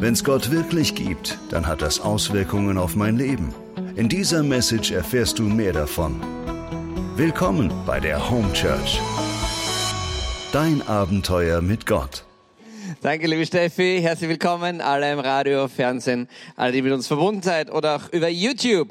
Wenn es Gott wirklich gibt, dann hat das Auswirkungen auf mein Leben. In dieser Message erfährst du mehr davon. Willkommen bei der Home Church. Dein Abenteuer mit Gott. Danke, liebe Steffi. Herzlich willkommen alle im Radio, Fernsehen, alle, die mit uns verbunden seid oder auch über YouTube.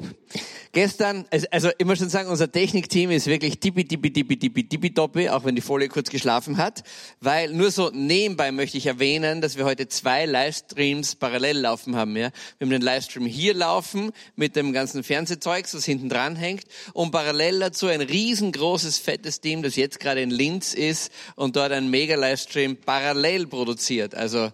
Gestern, also ich muss schon sagen, unser Technikteam ist wirklich tippi, tippi, tippi, tippi, tippi, toppi, auch wenn die Folie kurz geschlafen hat. Weil nur so nebenbei möchte ich erwähnen, dass wir heute zwei Livestreams parallel laufen haben. Ja? Wir haben den Livestream hier laufen mit dem ganzen Fernsehzeugs, was hinten dran hängt. Und parallel dazu ein riesengroßes, fettes Team, das jetzt gerade in Linz ist und dort einen Mega-Livestream parallel produziert. Also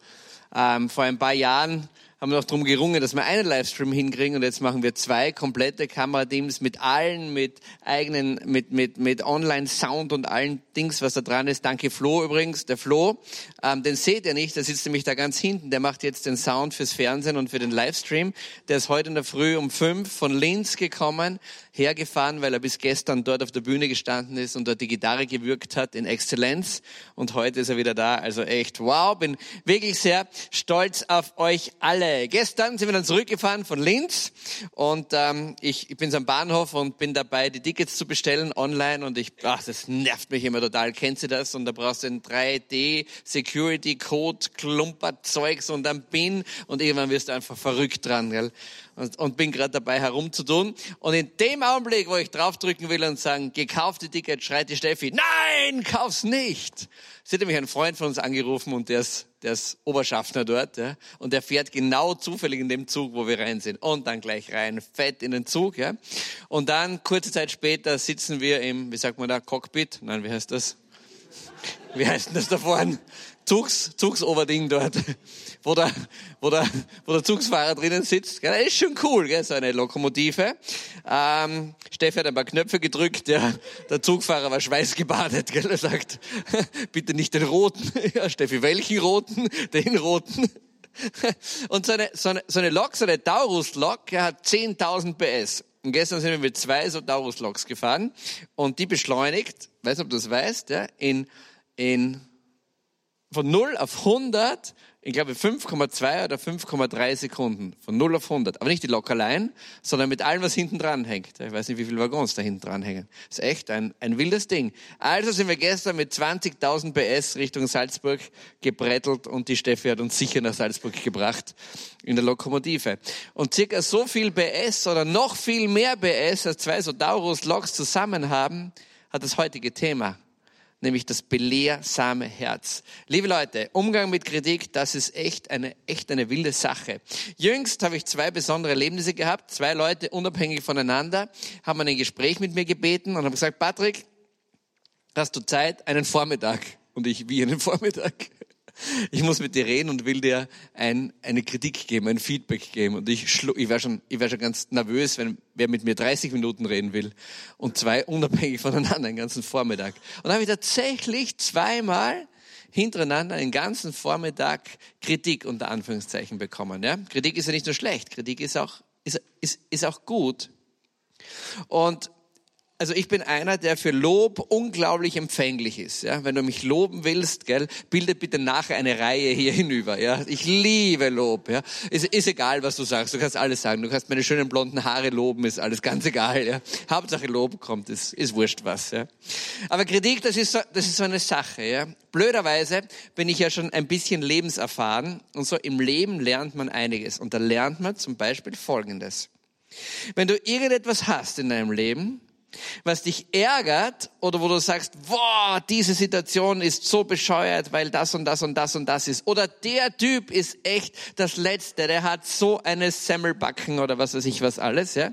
ähm, vor ein paar Jahren haben wir noch drum gerungen, dass wir einen Livestream hinkriegen und jetzt machen wir zwei komplette Kamerateams mit allen, mit eigenen, mit, mit, mit Online-Sound und allen Dings, was da dran ist. Danke Flo übrigens, der Flo, ähm, den seht ihr nicht, der sitzt nämlich da ganz hinten, der macht jetzt den Sound fürs Fernsehen und für den Livestream. Der ist heute in der Früh um fünf von Linz gekommen, hergefahren, weil er bis gestern dort auf der Bühne gestanden ist und dort die Gitarre gewirkt hat in Exzellenz und heute ist er wieder da. Also echt wow, bin wirklich sehr stolz auf euch alle. Gestern sind wir dann zurückgefahren von Linz und ähm, ich, ich bin am Bahnhof und bin dabei, die Tickets zu bestellen online und ich, ach, das nervt mich immer total. Kennst du das? Und da brauchst du ein 3D Security Code Klumperzeugs und dann PIN und irgendwann wirst du einfach verrückt dran, gell? Und, und bin gerade dabei herumzutun. Und in dem Augenblick, wo ich draufdrücken will und sagen, gekaufte Ticket, schreit die Steffi, nein, kauf's nicht. Sie hat nämlich einen Freund von uns angerufen und der ist, der ist Oberschaffner dort, ja, und der fährt genau zufällig in dem Zug, wo wir rein sind. Und dann gleich rein, fett in den Zug, ja. Und dann, kurze Zeit später, sitzen wir im, wie sagt man da, Cockpit? Nein, wie heißt das? Wie heißt denn das da vorne? Zugs, Zugsoverding dort, wo der, wo der, wo der Zugsfahrer drinnen sitzt. Das ist schon cool, gell? so eine Lokomotive. Ähm, Steffi hat ein paar Knöpfe gedrückt, ja. der Zugfahrer war schweißgebadet. Gell? Er sagt, bitte nicht den roten. Ja, Steffi, welchen roten? Den roten. Und so eine, so eine, so eine Lok, so eine Taurus-Lok, hat 10.000 PS. Und gestern sind wir mit zwei so Taurus-Loks gefahren und die beschleunigt, weiß ob du das weißt, ja, in, in von 0 auf 100, ich glaube 5,2 oder 5,3 Sekunden. Von 0 auf 100. Aber nicht die Lok sondern mit allem, was hinten dran hängt. Ich weiß nicht, wie viele Waggons da hinten dran hängen. Ist echt ein, ein wildes Ding. Also sind wir gestern mit 20.000 PS Richtung Salzburg gebrettelt und die Steffi hat uns sicher nach Salzburg gebracht in der Lokomotive. Und circa so viel PS oder noch viel mehr PS, als zwei so Taurus-Loks zusammen haben, hat das heutige Thema nämlich das belehrsame Herz. Liebe Leute, Umgang mit Kritik, das ist echt eine, echt eine wilde Sache. Jüngst habe ich zwei besondere Erlebnisse gehabt. Zwei Leute unabhängig voneinander haben ein Gespräch mit mir gebeten und haben gesagt, Patrick, hast du Zeit? Einen Vormittag. Und ich, wie einen Vormittag? Ich muss mit dir reden und will dir ein, eine Kritik geben, ein Feedback geben. Und ich, ich wäre schon, wär schon ganz nervös, wenn wer mit mir 30 Minuten reden will und zwei unabhängig voneinander den ganzen Vormittag. Und dann habe ich tatsächlich zweimal hintereinander einen ganzen Vormittag Kritik unter Anführungszeichen bekommen. Ja? Kritik ist ja nicht nur schlecht, Kritik ist auch, ist, ist, ist auch gut. Und also ich bin einer, der für Lob unglaublich empfänglich ist. Ja, wenn du mich loben willst, gell, bilde bitte nachher eine Reihe hier hinüber. Ja, ich liebe Lob. Ja, ist, ist egal, was du sagst. Du kannst alles sagen. Du kannst meine schönen blonden Haare loben, ist alles ganz egal. Ja, Hauptsache Lob kommt, ist, ist wurscht was. Ja, aber Kritik, das ist so, das ist so eine Sache. Ja, blöderweise bin ich ja schon ein bisschen lebenserfahren und so im Leben lernt man einiges. Und da lernt man zum Beispiel Folgendes: Wenn du irgendetwas hast in deinem Leben was dich ärgert oder wo du sagst, boah, diese Situation ist so bescheuert, weil das und das und das und das ist. Oder der Typ ist echt das Letzte, der hat so eine Semmelbacken oder was weiß ich was alles, ja.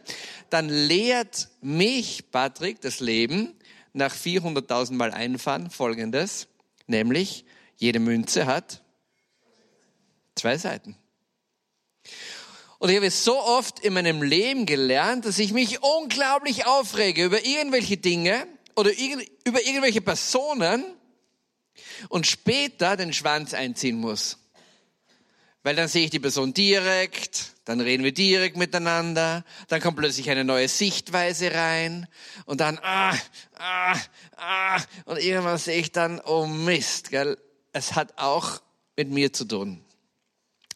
Dann lehrt mich, Patrick, das Leben nach 400.000 Mal einfahren folgendes, nämlich jede Münze hat zwei Seiten. Und ich habe so oft in meinem Leben gelernt, dass ich mich unglaublich aufrege über irgendwelche Dinge oder über irgendwelche Personen und später den Schwanz einziehen muss. Weil dann sehe ich die Person direkt, dann reden wir direkt miteinander, dann kommt plötzlich eine neue Sichtweise rein und dann, ah, ah, ah, und irgendwann sehe ich dann, oh Mist, gell, es hat auch mit mir zu tun.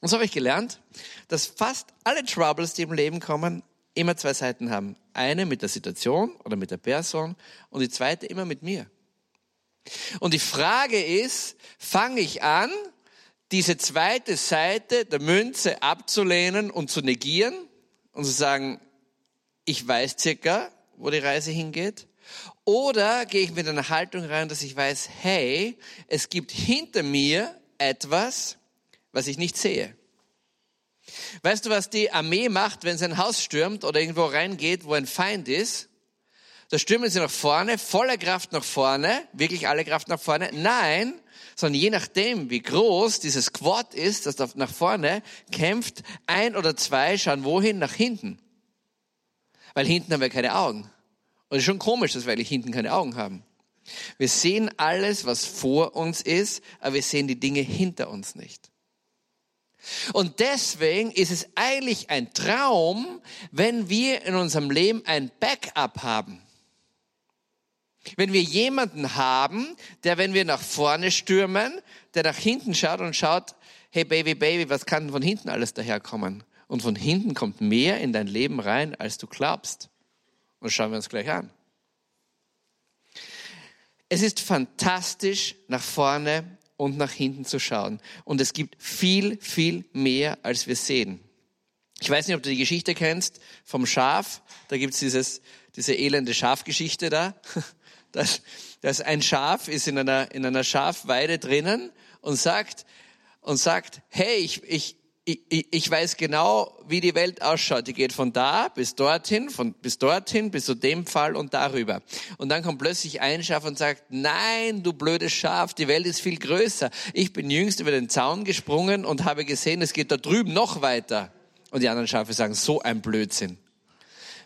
Und so habe ich gelernt, dass fast alle Troubles, die im Leben kommen, immer zwei Seiten haben. Eine mit der Situation oder mit der Person und die zweite immer mit mir. Und die Frage ist, fange ich an, diese zweite Seite der Münze abzulehnen und zu negieren und zu sagen, ich weiß circa, wo die Reise hingeht? Oder gehe ich mit einer Haltung rein, dass ich weiß, hey, es gibt hinter mir etwas, was ich nicht sehe. Weißt du, was die Armee macht, wenn sie ein Haus stürmt oder irgendwo reingeht, wo ein Feind ist? Da stürmen sie nach vorne, voller Kraft nach vorne, wirklich alle Kraft nach vorne. Nein, sondern je nachdem, wie groß dieses Quad ist, das nach vorne kämpft, ein oder zwei schauen wohin? Nach hinten. Weil hinten haben wir keine Augen. Und es ist schon komisch, dass wir eigentlich hinten keine Augen haben. Wir sehen alles, was vor uns ist, aber wir sehen die Dinge hinter uns nicht. Und deswegen ist es eigentlich ein Traum, wenn wir in unserem Leben ein Backup haben. Wenn wir jemanden haben, der, wenn wir nach vorne stürmen, der nach hinten schaut und schaut, hey Baby, Baby, was kann von hinten alles daherkommen? Und von hinten kommt mehr in dein Leben rein, als du glaubst. Und schauen wir uns gleich an. Es ist fantastisch, nach vorne und nach hinten zu schauen. Und es gibt viel, viel mehr, als wir sehen. Ich weiß nicht, ob du die Geschichte kennst vom Schaf. Da gibt's dieses, diese elende Schafgeschichte da. dass, dass ein Schaf ist in einer, in einer Schafweide drinnen und sagt, und sagt, hey, ich, ich, ich, ich weiß genau, wie die Welt ausschaut. Die geht von da bis dorthin, von bis dorthin, bis zu dem Fall und darüber. Und dann kommt plötzlich ein Schaf und sagt, nein, du blödes Schaf, die Welt ist viel größer. Ich bin jüngst über den Zaun gesprungen und habe gesehen, es geht da drüben noch weiter. Und die anderen Schafe sagen, so ein Blödsinn.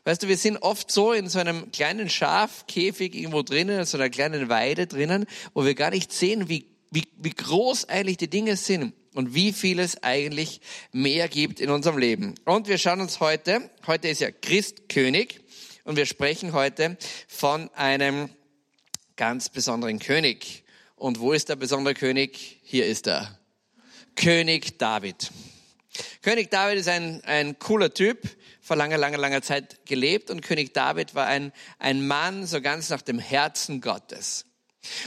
Weißt du, wir sind oft so in so einem kleinen Schafkäfig irgendwo drinnen, in so einer kleinen Weide drinnen, wo wir gar nicht sehen, wie, wie, wie groß eigentlich die Dinge sind und wie viel es eigentlich mehr gibt in unserem Leben. Und wir schauen uns heute, heute ist ja Christkönig und wir sprechen heute von einem ganz besonderen König. Und wo ist der besondere König? Hier ist er. König David. König David ist ein, ein cooler Typ vor langer, langer, langer Zeit gelebt und König David war ein, ein Mann so ganz nach dem Herzen Gottes.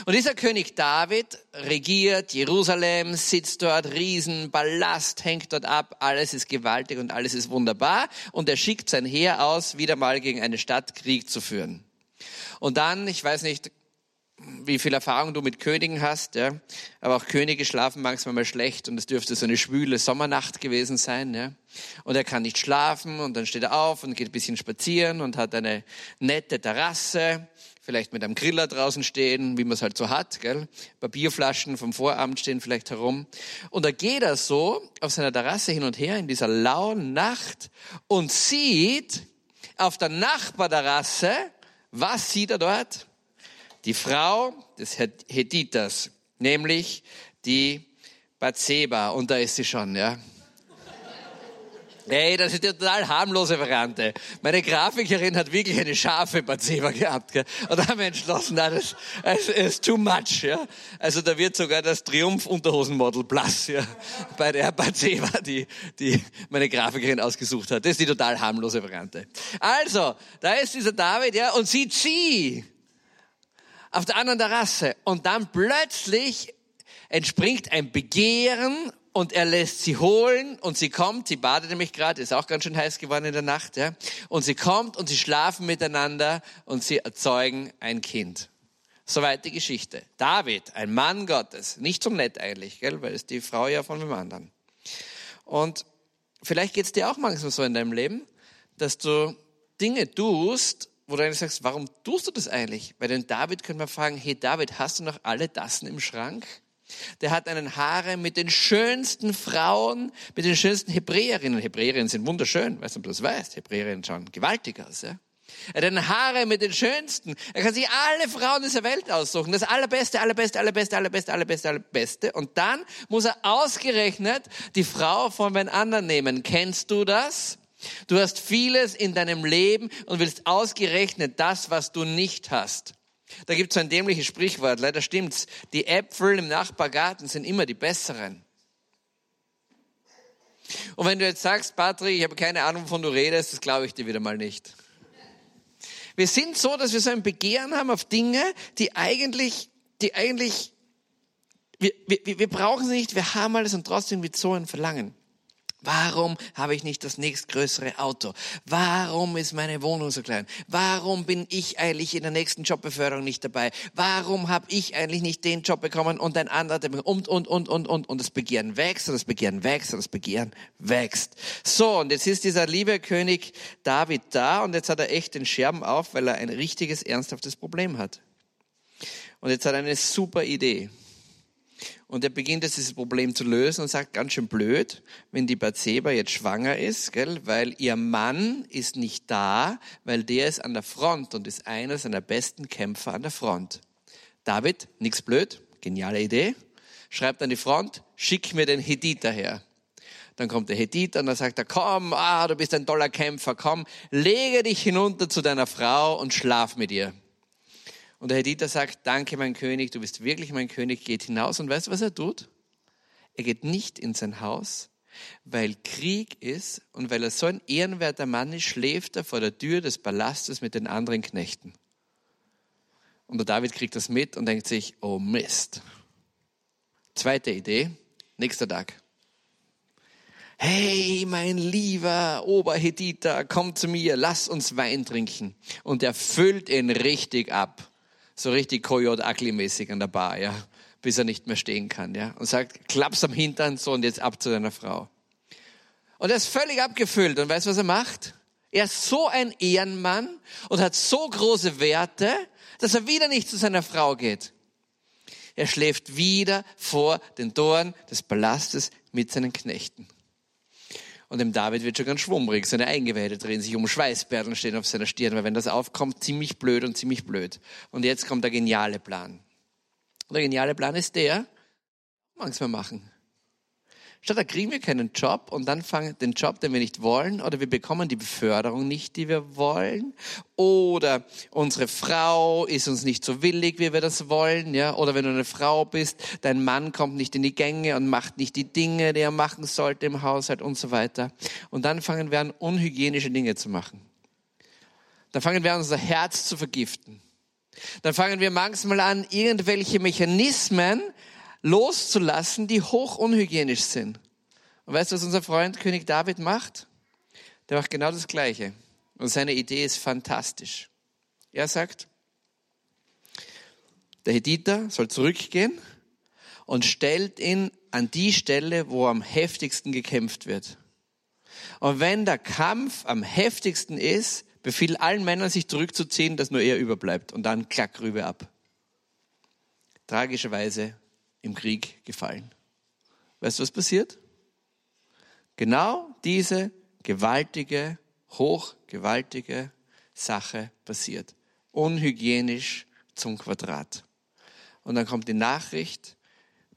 Und dieser König David regiert Jerusalem, sitzt dort, Riesenballast hängt dort ab, alles ist gewaltig und alles ist wunderbar und er schickt sein Heer aus, wieder mal gegen eine Stadt Krieg zu führen. Und dann, ich weiß nicht, wie viel Erfahrung du mit Königen hast, ja. Aber auch Könige schlafen manchmal mal schlecht und es dürfte so eine schwüle Sommernacht gewesen sein, ja. Und er kann nicht schlafen und dann steht er auf und geht ein bisschen spazieren und hat eine nette Terrasse, vielleicht mit einem Griller draußen stehen, wie man es halt so hat, gell. Papierflaschen vom Vorabend stehen vielleicht herum. Und da geht er so auf seiner Terrasse hin und her in dieser lauen Nacht und sieht auf der Nachbarterrasse, was sieht er dort? Die Frau des Hethiters, nämlich die Bathseba. Und da ist sie schon, ja. Ey, das ist die total harmlose Variante. Meine Grafikerin hat wirklich eine scharfe Bathseba gehabt. Gell? Und da haben wir entschlossen, na, das, das ist too much. Ja? Also da wird sogar das Triumph-Unterhosenmodel Plus ja, bei der Bathseba, die, die meine Grafikerin ausgesucht hat. Das ist die total harmlose Variante. Also, da ist dieser David, ja, und sie auf der anderen Terrasse. Und dann plötzlich entspringt ein Begehren und er lässt sie holen und sie kommt, sie badet nämlich gerade, ist auch ganz schön heiß geworden in der Nacht, ja. Und sie kommt und sie schlafen miteinander und sie erzeugen ein Kind. Soweit die Geschichte. David, ein Mann Gottes, nicht so nett eigentlich, gell, weil es die Frau ja von dem anderen. Und vielleicht geht's dir auch manchmal so in deinem Leben, dass du Dinge tust wo du eigentlich sagst, warum tust du das eigentlich? Bei den David können wir fragen, hey David, hast du noch alle Tassen im Schrank? Der hat einen Haare mit den schönsten Frauen, mit den schönsten Hebräerinnen. Hebräerinnen sind wunderschön, weißt du, ob du das weißt? Hebräerinnen schauen gewaltig aus, ja? Er hat einen Haare mit den schönsten. Er kann sich alle Frauen dieser Welt aussuchen. Das allerbeste, allerbeste, allerbeste, allerbeste, allerbeste, allerbeste. Und dann muss er ausgerechnet die Frau von einem anderen nehmen. Kennst du das? Du hast vieles in deinem Leben und willst ausgerechnet das, was du nicht hast. Da gibt es ein dämliches Sprichwort, leider stimmt's. Die Äpfel im Nachbargarten sind immer die besseren. Und wenn du jetzt sagst, Patrick, ich habe keine Ahnung, wovon du redest, das glaube ich dir wieder mal nicht. Wir sind so, dass wir so ein Begehren haben auf Dinge, die eigentlich, die eigentlich, wir, wir, wir brauchen sie nicht, wir haben alles und trotzdem mit so ein Verlangen. Warum habe ich nicht das nächstgrößere Auto? Warum ist meine Wohnung so klein? Warum bin ich eigentlich in der nächsten Jobbeförderung nicht dabei? Warum habe ich eigentlich nicht den Job bekommen und ein anderer und, und, und, und, und, und das Begehren wächst und das Begehren wächst und das Begehren wächst. So, und jetzt ist dieser liebe König David da und jetzt hat er echt den Scherben auf, weil er ein richtiges, ernsthaftes Problem hat. Und jetzt hat er eine super Idee. Und er beginnt jetzt dieses Problem zu lösen und sagt, ganz schön blöd, wenn die Bathseba jetzt schwanger ist, gell, weil ihr Mann ist nicht da, weil der ist an der Front und ist einer seiner besten Kämpfer an der Front. David, nix blöd, geniale Idee, schreibt an die Front, schick mir den Hediter her. Dann kommt der Hediter und dann sagt er, komm, ah, du bist ein toller Kämpfer, komm, lege dich hinunter zu deiner Frau und schlaf mit ihr. Und der Hediter sagt, danke mein König, du bist wirklich mein König, geht hinaus. Und weißt du, was er tut? Er geht nicht in sein Haus, weil Krieg ist und weil er so ein ehrenwerter Mann ist, schläft er vor der Tür des Palastes mit den anderen Knechten. Und der David kriegt das mit und denkt sich, oh Mist. Zweite Idee, nächster Tag. Hey, mein lieber Oberhediter, komm zu mir, lass uns Wein trinken. Und er füllt ihn richtig ab so richtig Coyote Ugly mäßig an der Bar, ja, bis er nicht mehr stehen kann, ja, und sagt, klapp's am Hintern, so und jetzt ab zu deiner Frau. Und er ist völlig abgefüllt und weißt was er macht? Er ist so ein Ehrenmann und hat so große Werte, dass er wieder nicht zu seiner Frau geht. Er schläft wieder vor den Toren des Palastes mit seinen Knechten. Und dem David wird schon ganz schwummrig. Seine Eingeweide drehen sich um, Schweißperlen stehen auf seiner Stirn, weil wenn das aufkommt, ziemlich blöd und ziemlich blöd. Und jetzt kommt der geniale Plan. Und der geniale Plan ist der, manchmal machen. Statt da kriegen wir keinen Job und dann fangen den Job, den wir nicht wollen, oder wir bekommen die Beförderung nicht, die wir wollen, oder unsere Frau ist uns nicht so willig, wie wir das wollen, ja, oder wenn du eine Frau bist, dein Mann kommt nicht in die Gänge und macht nicht die Dinge, die er machen sollte im Haushalt und so weiter. Und dann fangen wir an, unhygienische Dinge zu machen. Dann fangen wir an, unser Herz zu vergiften. Dann fangen wir manchmal an, irgendwelche Mechanismen loszulassen, die hoch unhygienisch sind. Und weißt du, was unser Freund König David macht? Der macht genau das Gleiche. Und seine Idee ist fantastisch. Er sagt, der Hediter soll zurückgehen und stellt ihn an die Stelle, wo am heftigsten gekämpft wird. Und wenn der Kampf am heftigsten ist, befiehlt allen Männern, sich zurückzuziehen, dass nur er überbleibt. Und dann klack rüber ab. Tragischerweise im Krieg gefallen. Weißt du, was passiert? Genau diese gewaltige, hochgewaltige Sache passiert. Unhygienisch zum Quadrat. Und dann kommt die Nachricht,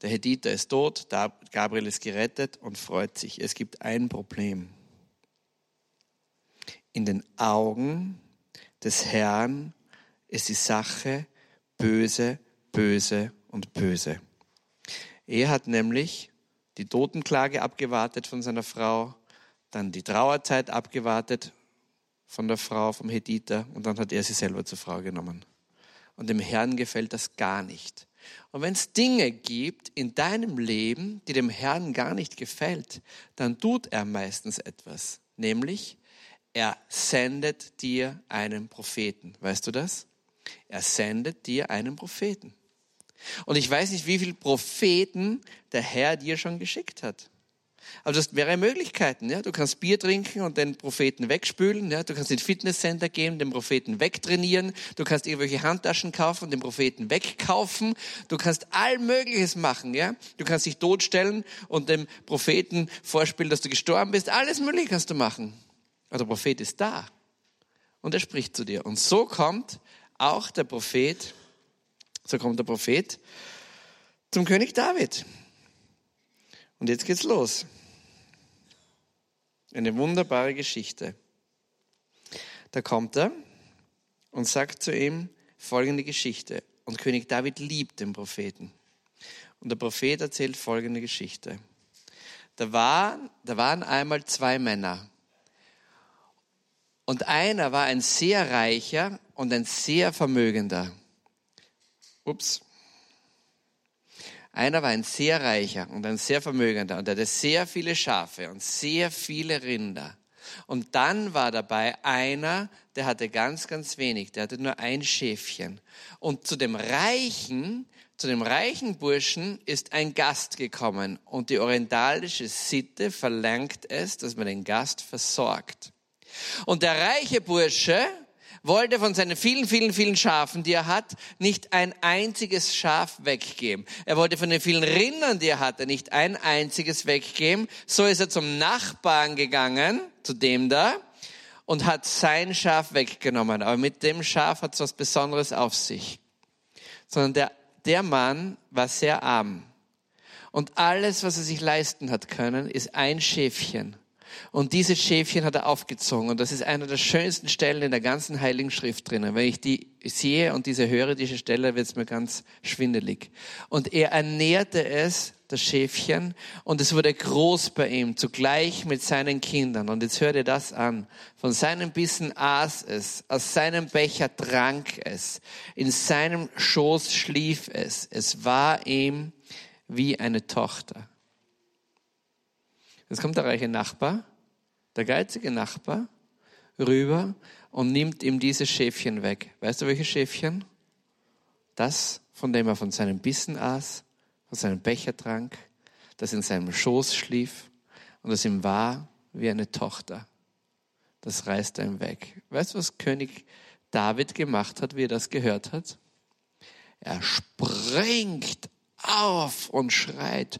der Hediter ist tot, Gabriel ist gerettet und freut sich. Es gibt ein Problem. In den Augen des Herrn ist die Sache böse, böse und böse. Er hat nämlich die Totenklage abgewartet von seiner Frau, dann die Trauerzeit abgewartet von der Frau, vom Hediter, und dann hat er sie selber zur Frau genommen. Und dem Herrn gefällt das gar nicht. Und wenn es Dinge gibt in deinem Leben, die dem Herrn gar nicht gefällt, dann tut er meistens etwas. Nämlich, er sendet dir einen Propheten. Weißt du das? Er sendet dir einen Propheten. Und ich weiß nicht, wie viele Propheten der Herr dir schon geschickt hat. Also das wäre Möglichkeiten. Ja? Du kannst Bier trinken und den Propheten wegspülen. Ja? Du kannst in Fitnesscenter gehen, den Propheten wegtrainieren. Du kannst irgendwelche Handtaschen kaufen und den Propheten wegkaufen. Du kannst all Mögliches machen. Ja? Du kannst dich totstellen und dem Propheten vorspielen, dass du gestorben bist. Alles Mögliche kannst du machen. Aber der Prophet ist da und er spricht zu dir. Und so kommt auch der Prophet so kommt der Prophet zum König David. Und jetzt geht's los. Eine wunderbare Geschichte. Da kommt er und sagt zu ihm folgende Geschichte. Und König David liebt den Propheten. Und der Prophet erzählt folgende Geschichte. da waren, da waren einmal zwei Männer. Und einer war ein sehr reicher und ein sehr vermögender. Ups. Einer war ein sehr reicher und ein sehr vermögender und er hatte sehr viele Schafe und sehr viele Rinder. Und dann war dabei einer, der hatte ganz, ganz wenig, der hatte nur ein Schäfchen. Und zu dem Reichen, zu dem reichen Burschen ist ein Gast gekommen und die orientalische Sitte verlangt es, dass man den Gast versorgt. Und der reiche Bursche wollte von seinen vielen, vielen, vielen Schafen, die er hat, nicht ein einziges Schaf weggeben. Er wollte von den vielen Rindern, die er hatte, nicht ein einziges weggeben. So ist er zum Nachbarn gegangen, zu dem da, und hat sein Schaf weggenommen. Aber mit dem Schaf hat es was Besonderes auf sich. Sondern der, der Mann war sehr arm. Und alles, was er sich leisten hat können, ist ein Schäfchen. Und diese Schäfchen hat er aufgezogen. Und das ist einer der schönsten Stellen in der ganzen Heiligen Schrift drinnen. Wenn ich die sehe und diese höre, diese Stelle, wird es mir ganz schwindelig. Und er ernährte es, das Schäfchen, und es wurde groß bei ihm, zugleich mit seinen Kindern. Und jetzt hört ihr das an. Von seinem Bissen aß es, aus seinem Becher trank es, in seinem Schoß schlief es. Es war ihm wie eine Tochter. Jetzt kommt der reiche Nachbar, der geizige Nachbar, rüber und nimmt ihm dieses Schäfchen weg. Weißt du, welches Schäfchen? Das, von dem er von seinem Bissen aß, von seinem Becher trank, das in seinem Schoß schlief und das ihm war wie eine Tochter. Das reißt er ihm weg. Weißt du, was König David gemacht hat, wie er das gehört hat? Er springt auf und schreit,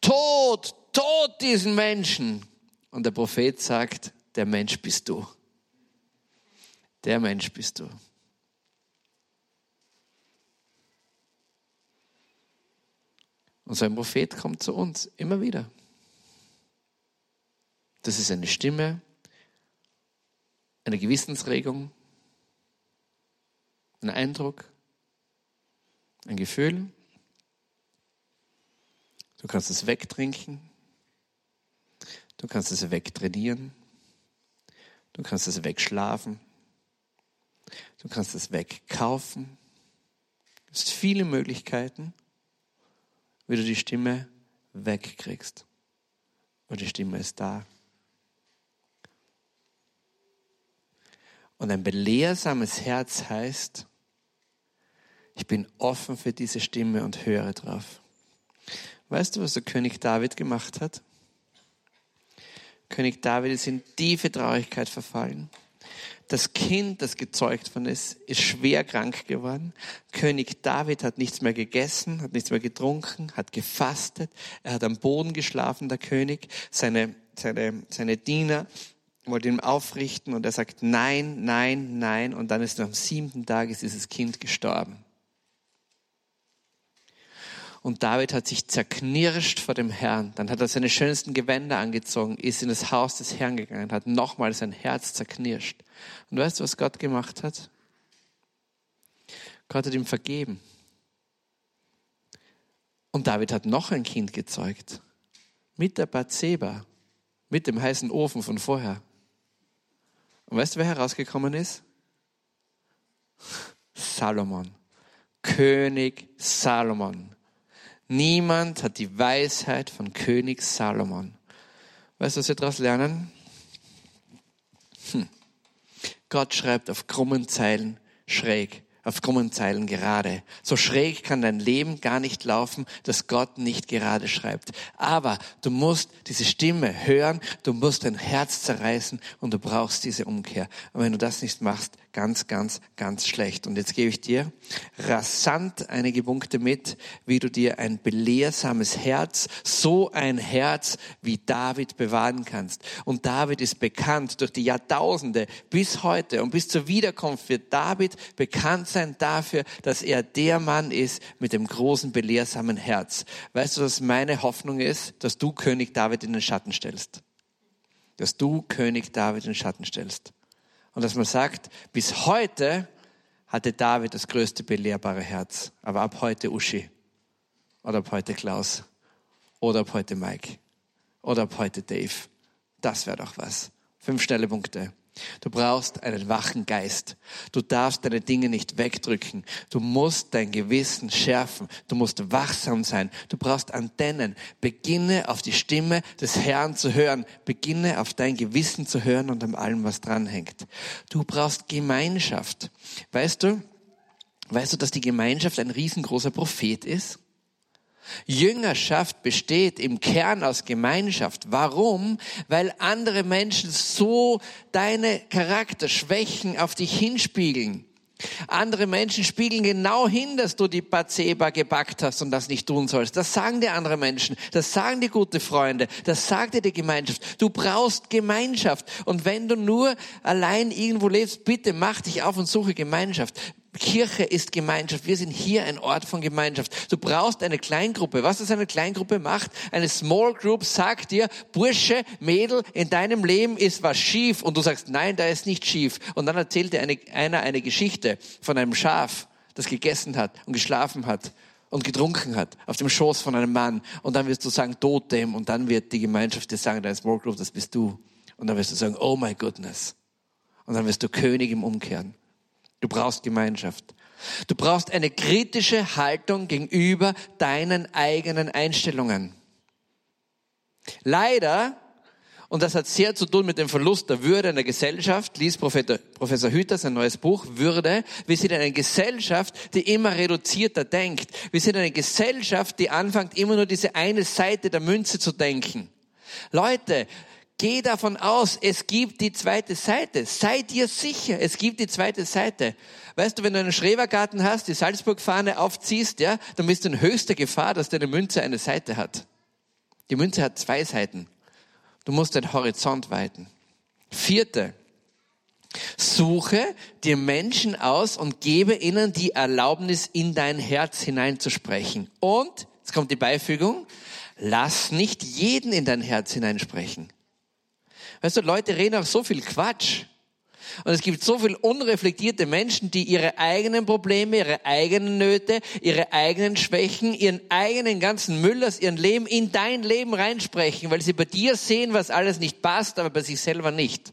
Tod, Tod diesen Menschen. Und der Prophet sagt, der Mensch bist du. Der Mensch bist du. Und so ein Prophet kommt zu uns immer wieder. Das ist eine Stimme, eine Gewissensregung, ein Eindruck, ein Gefühl. Du kannst es wegtrinken, Du kannst es wegtrainieren. Du kannst es wegschlafen. Du kannst es wegkaufen. Es gibt viele Möglichkeiten, wie du die Stimme wegkriegst. Und die Stimme ist da. Und ein belehrsames Herz heißt, ich bin offen für diese Stimme und höre drauf. Weißt du, was der König David gemacht hat? König David ist in tiefe Traurigkeit verfallen. Das Kind, das gezeugt worden ist, ist schwer krank geworden. König David hat nichts mehr gegessen, hat nichts mehr getrunken, hat gefastet. Er hat am Boden geschlafen, der König. Seine, seine, seine Diener wollten ihn aufrichten und er sagt nein, nein, nein. Und dann ist am siebten Tag ist dieses Kind gestorben. Und David hat sich zerknirscht vor dem Herrn. Dann hat er seine schönsten Gewänder angezogen, ist in das Haus des Herrn gegangen, hat nochmal sein Herz zerknirscht. Und weißt du, was Gott gemacht hat? Gott hat ihm vergeben. Und David hat noch ein Kind gezeugt. Mit der Bathseba. Mit dem heißen Ofen von vorher. Und weißt du, wer herausgekommen ist? Salomon. König Salomon. Niemand hat die Weisheit von König Salomon. Weißt du, was wir daraus lernen? Hm. Gott schreibt auf krummen Zeilen schräg auf krummen Zeilen gerade. So schräg kann dein Leben gar nicht laufen, dass Gott nicht gerade schreibt. Aber du musst diese Stimme hören, du musst dein Herz zerreißen und du brauchst diese Umkehr. Und wenn du das nicht machst, ganz, ganz, ganz schlecht. Und jetzt gebe ich dir rasant einige Punkte mit, wie du dir ein belehrsames Herz, so ein Herz wie David bewahren kannst. Und David ist bekannt durch die Jahrtausende bis heute und bis zur Wiederkunft wird David bekannt sein dafür, dass er der Mann ist mit dem großen, belehrsamen Herz. Weißt du, was meine Hoffnung ist? Dass du König David in den Schatten stellst. Dass du König David in den Schatten stellst. Und dass man sagt, bis heute hatte David das größte belehrbare Herz. Aber ab heute Uschi. Oder ab heute Klaus. Oder ab heute Mike. Oder ab heute Dave. Das wäre doch was. Fünf schnelle Punkte. Du brauchst einen wachen Geist. Du darfst deine Dinge nicht wegdrücken. Du musst dein Gewissen schärfen. Du musst wachsam sein. Du brauchst Antennen. Beginne auf die Stimme des Herrn zu hören. Beginne auf dein Gewissen zu hören und an allem, was dranhängt. Du brauchst Gemeinschaft. Weißt du, weißt du, dass die Gemeinschaft ein riesengroßer Prophet ist? Jüngerschaft besteht im Kern aus Gemeinschaft. Warum? Weil andere Menschen so deine Charakterschwächen auf dich hinspiegeln. Andere Menschen spiegeln genau hin, dass du die Pazeba gebackt hast und das nicht tun sollst. Das sagen dir andere Menschen. Das sagen dir gute Freunde. Das sagt dir die Gemeinschaft. Du brauchst Gemeinschaft. Und wenn du nur allein irgendwo lebst, bitte mach dich auf und suche Gemeinschaft. Kirche ist Gemeinschaft. Wir sind hier ein Ort von Gemeinschaft. Du brauchst eine Kleingruppe. Was das eine Kleingruppe macht? Eine Small Group sagt dir, Bursche, Mädel, in deinem Leben ist was schief. Und du sagst, nein, da ist nicht schief. Und dann erzählt dir eine, einer eine Geschichte von einem Schaf, das gegessen hat und geschlafen hat und getrunken hat auf dem Schoß von einem Mann. Und dann wirst du sagen, Totem. Und dann wird die Gemeinschaft dir sagen, deine Small Group, das bist du. Und dann wirst du sagen, oh my goodness. Und dann wirst du König im Umkehren. Du brauchst Gemeinschaft. Du brauchst eine kritische Haltung gegenüber deinen eigenen Einstellungen. Leider, und das hat sehr zu tun mit dem Verlust der Würde in der Gesellschaft, liest Professor Hüter sein neues Buch Würde. Wir sind eine Gesellschaft, die immer reduzierter denkt. Wir sind eine Gesellschaft, die anfängt, immer nur diese eine Seite der Münze zu denken. Leute, Geh davon aus, es gibt die zweite Seite. Sei dir sicher, es gibt die zweite Seite. Weißt du, wenn du einen Schrebergarten hast, die Salzburg-Fahne aufziehst, ja, dann bist du in höchster Gefahr, dass deine Münze eine Seite hat. Die Münze hat zwei Seiten. Du musst den Horizont weiten. Vierte. Suche dir Menschen aus und gebe ihnen die Erlaubnis, in dein Herz hineinzusprechen. Und, jetzt kommt die Beifügung, lass nicht jeden in dein Herz hineinsprechen. Weißt du, Leute reden auch so viel Quatsch. Und es gibt so viel unreflektierte Menschen, die ihre eigenen Probleme, ihre eigenen Nöte, ihre eigenen Schwächen, ihren eigenen ganzen Müll aus ihrem Leben in dein Leben reinsprechen, weil sie bei dir sehen, was alles nicht passt, aber bei sich selber nicht.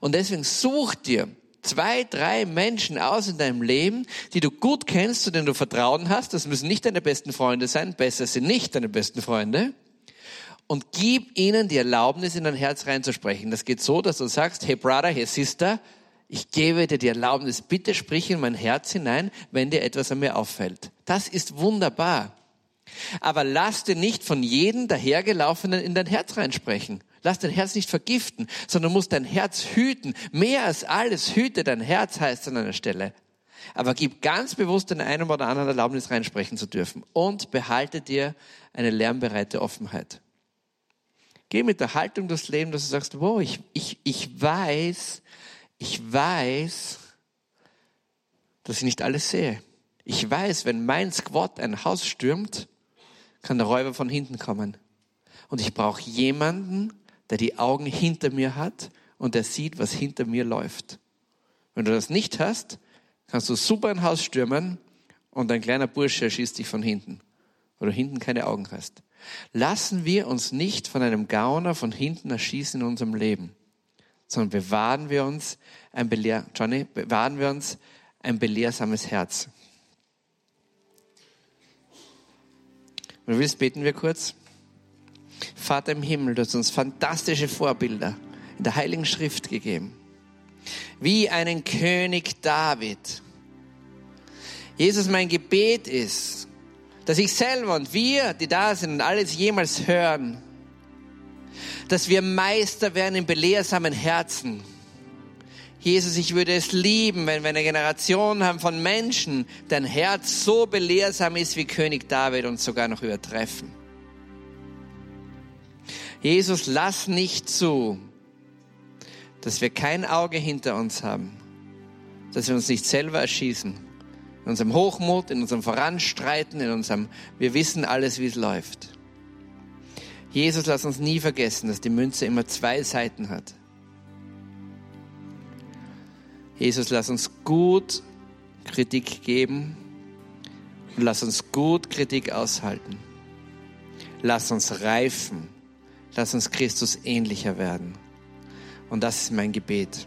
Und deswegen such dir zwei, drei Menschen aus in deinem Leben, die du gut kennst, zu denen du Vertrauen hast. Das müssen nicht deine besten Freunde sein, besser sind nicht deine besten Freunde und gib ihnen die Erlaubnis, in dein Herz reinzusprechen. Das geht so, dass du sagst, hey Brother, hey Sister, ich gebe dir die Erlaubnis, bitte sprich in mein Herz hinein, wenn dir etwas an mir auffällt. Das ist wunderbar. Aber lass dir nicht von jedem dahergelaufenen in dein Herz reinsprechen. Lass dein Herz nicht vergiften, sondern musst dein Herz hüten. Mehr als alles hüte dein Herz heißt an einer Stelle. Aber gib ganz bewusst den einen oder anderen Erlaubnis reinsprechen zu dürfen und behalte dir eine lernbereite Offenheit. Geh mit der Haltung durchs Leben, dass du sagst, wow, ich, ich, ich weiß, ich weiß, dass ich nicht alles sehe. Ich weiß, wenn mein Squad ein Haus stürmt, kann der Räuber von hinten kommen. Und ich brauche jemanden, der die Augen hinter mir hat und der sieht, was hinter mir läuft. Wenn du das nicht hast, kannst du super ein Haus stürmen und ein kleiner Bursche schießt dich von hinten, weil du hinten keine Augen hast. Lassen wir uns nicht von einem Gauner von hinten erschießen in unserem Leben, sondern bewahren wir uns ein Belehr Johnny, bewahren wir uns ein belehrsames Herz. Und du willst, beten wir kurz. Vater im Himmel, du hast uns fantastische Vorbilder in der Heiligen Schrift gegeben. Wie einen König David. Jesus, mein Gebet ist, dass ich selber und wir, die da sind und alles jemals hören, dass wir Meister werden in belehrsamen Herzen. Jesus, ich würde es lieben, wenn wir eine Generation haben von Menschen, deren Herz so belehrsam ist wie König David und sogar noch übertreffen. Jesus, lass nicht zu, dass wir kein Auge hinter uns haben, dass wir uns nicht selber erschießen, in unserem Hochmut, in unserem Voranstreiten, in unserem, wir wissen alles, wie es läuft. Jesus, lass uns nie vergessen, dass die Münze immer zwei Seiten hat. Jesus, lass uns gut Kritik geben und lass uns gut Kritik aushalten. Lass uns reifen. Lass uns Christus ähnlicher werden. Und das ist mein Gebet.